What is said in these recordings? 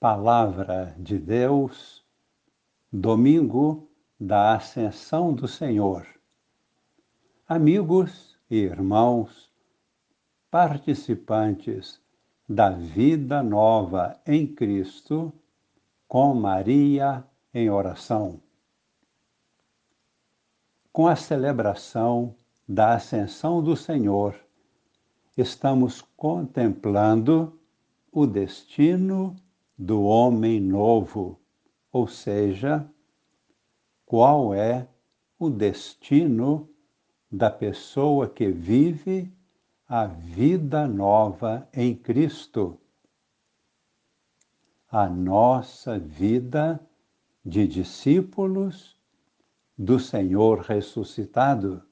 Palavra de Deus, domingo da Ascensão do Senhor. Amigos e irmãos, participantes da vida nova em Cristo, com Maria em oração. Com a celebração da Ascensão do Senhor, estamos contemplando o destino do homem novo, ou seja, qual é o destino da pessoa que vive a vida nova em Cristo. A nossa vida de discípulos do Senhor ressuscitado.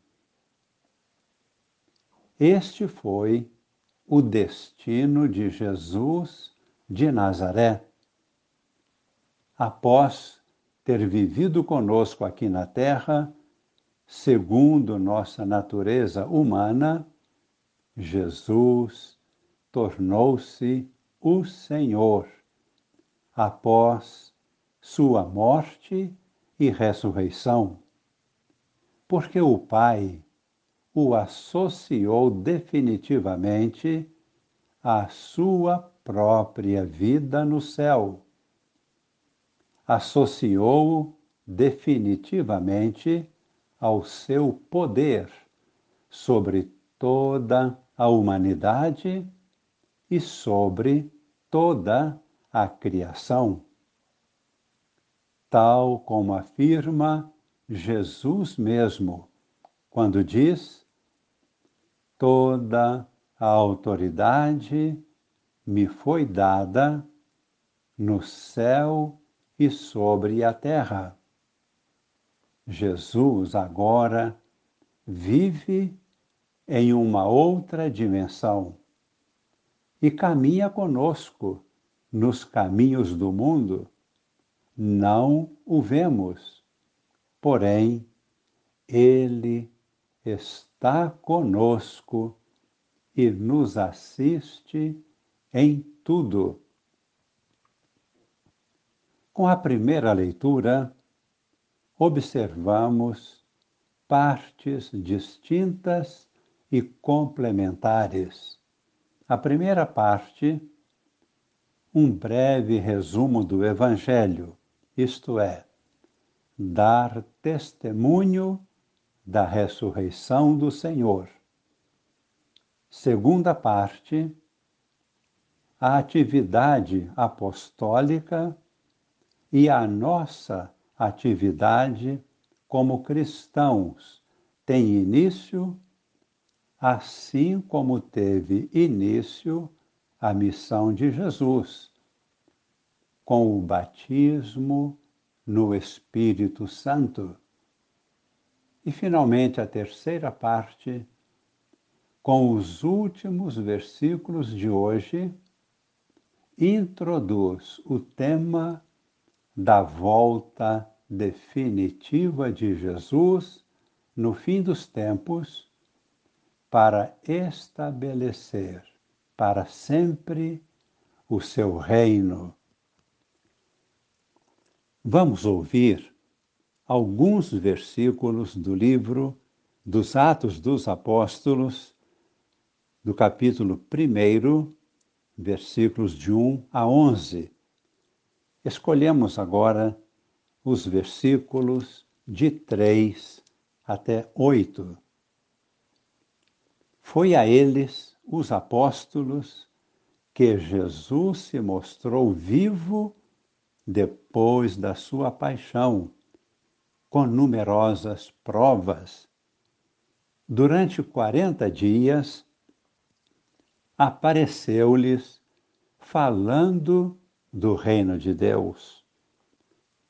Este foi o destino de Jesus de Nazaré. Após ter vivido conosco aqui na terra, segundo nossa natureza humana, Jesus tornou-se o Senhor após sua morte e ressurreição, porque o Pai o associou definitivamente à sua própria vida no céu. Associou-o definitivamente ao seu poder sobre toda a humanidade e sobre toda a criação. Tal como afirma Jesus mesmo, quando diz: toda a autoridade me foi dada no céu e sobre a terra. Jesus agora vive em uma outra dimensão e caminha conosco nos caminhos do mundo. Não o vemos, porém, ele está conosco e nos assiste em tudo. Com a primeira leitura, observamos partes distintas e complementares. A primeira parte, um breve resumo do Evangelho, isto é, dar testemunho da ressurreição do Senhor. Segunda parte, a atividade apostólica e a nossa atividade como cristãos tem início, assim como teve início a missão de Jesus, com o batismo no Espírito Santo. E, finalmente, a terceira parte, com os últimos versículos de hoje introduz o tema da volta definitiva de Jesus no fim dos tempos para estabelecer para sempre o seu reino. Vamos ouvir alguns versículos do livro dos Atos dos Apóstolos, do capítulo 1, versículos de 1 a 11. Escolhemos agora os versículos de 3 até 8. Foi a eles, os apóstolos, que Jesus se mostrou vivo depois da sua paixão, com numerosas provas. Durante quarenta dias, apareceu-lhes falando do reino de Deus.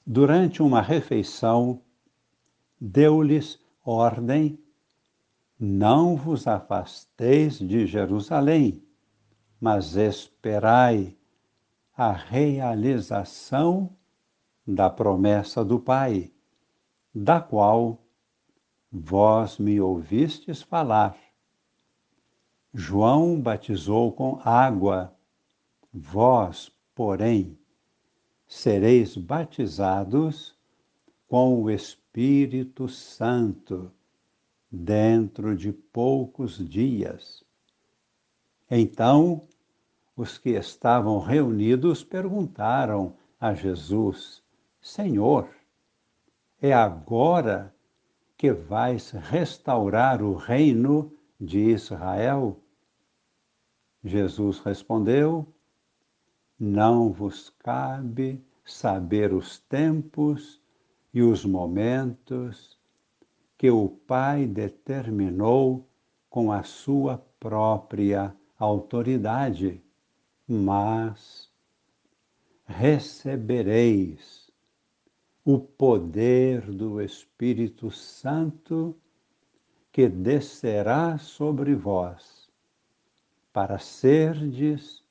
Durante uma refeição, deu-lhes ordem: não vos afasteis de Jerusalém, mas esperai a realização da promessa do Pai, da qual vós me ouvistes falar. João batizou com água, vós, porém, sereis batizados com o Espírito Santo dentro de poucos dias. Então, os que estavam reunidos perguntaram a Jesus: Senhor, é agora que vais restaurar o reino de Israel? Jesus respondeu: Não vos cabe saber os tempos e os momentos que o Pai determinou com a sua própria autoridade, mas recebereis o poder do Espírito Santo que descerá sobre vós, para serdes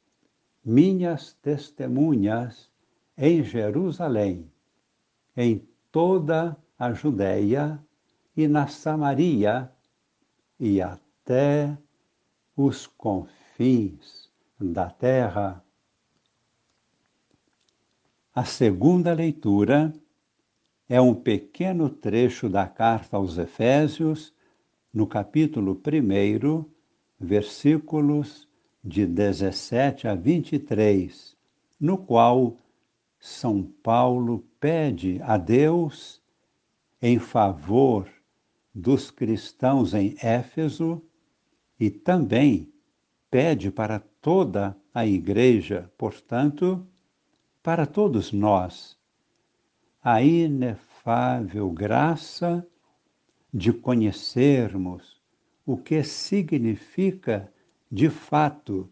minhas testemunhas em Jerusalém, em toda a Judéia e na Samaria e até os confins da terra. A segunda leitura é um pequeno trecho da carta aos Efésios, no capítulo 1, versículos de 17 a 23, no qual São Paulo pede a Deus em favor dos cristãos em Éfeso e também pede para toda a igreja, portanto, para todos nós, a inefável graça de conhecermos o que significa, de fato,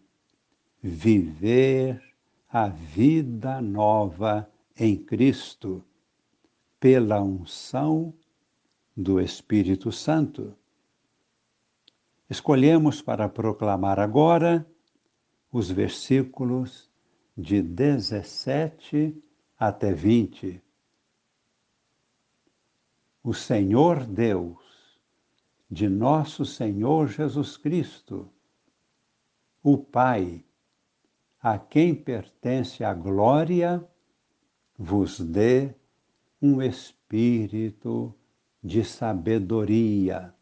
viver a vida nova em Cristo, pela unção do Espírito Santo. Escolhemos para proclamar agora os versículos de 17 até 20. O Senhor Deus, de nosso Senhor Jesus Cristo, o Pai, a quem pertence a glória, vos dê um espírito de sabedoria,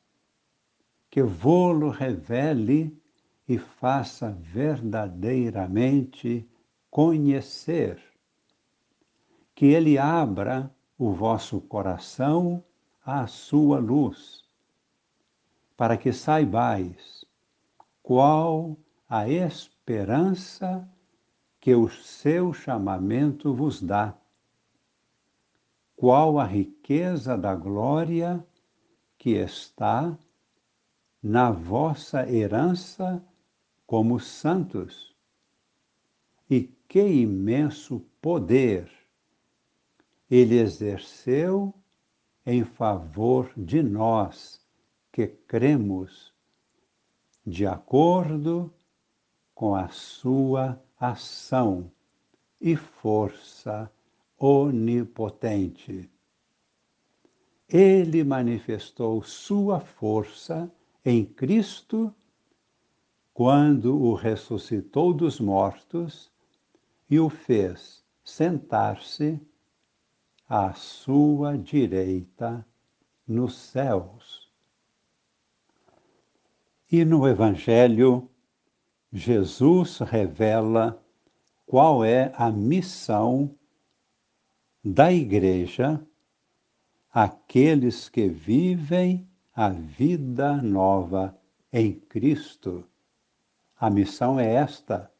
que vô-lo revele e faça verdadeiramente conhecer, que ele abra o vosso coração à sua luz, para que saibais qual a esperança que o seu chamamento vos dá qual a riqueza da glória que está na vossa herança como santos. E que imenso poder ele exerceu em favor de nós que cremos, de acordo com a sua ação e força onipotente. Ele manifestou sua força em Cristo quando o ressuscitou dos mortos e o fez sentar-se à sua direita nos céus. E no Evangelho, Jesus revela qual é a missão da Igreja aqueles que vivem a vida nova em Cristo. A missão é esta: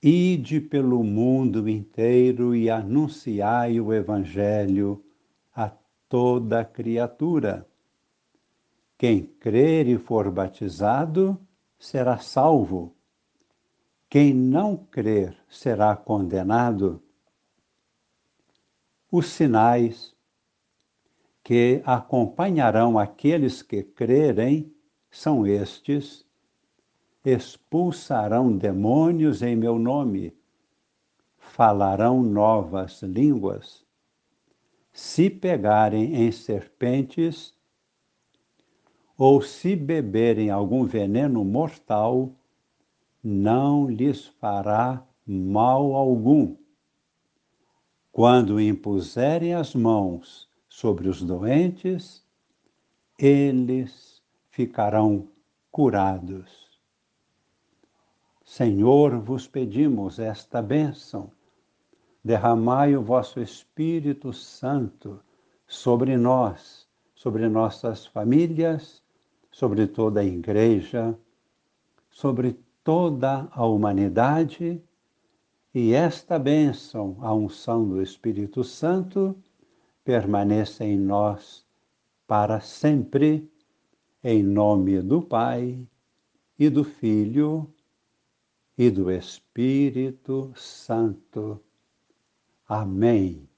ide pelo mundo inteiro e anunciai o Evangelho a toda criatura. Quem crer e for batizado será salvo. Quem não crer será condenado. Os sinais que acompanharão aqueles que crerem são estes: expulsarão demônios em meu nome, falarão novas línguas, se pegarem em serpentes, ou se beberem algum veneno mortal, não lhes fará mal algum quando impuserem as mãos sobre os doentes, eles ficarão curados. Senhor, vos pedimos esta bênção. Derramai o vosso Espírito Santo sobre nós, sobre nossas famílias, sobre toda a igreja, sobre toda a humanidade, e esta bênção, a unção do Espírito Santo, permaneça em nós para sempre, em nome do Pai e do Filho e do Espírito Santo. Amém.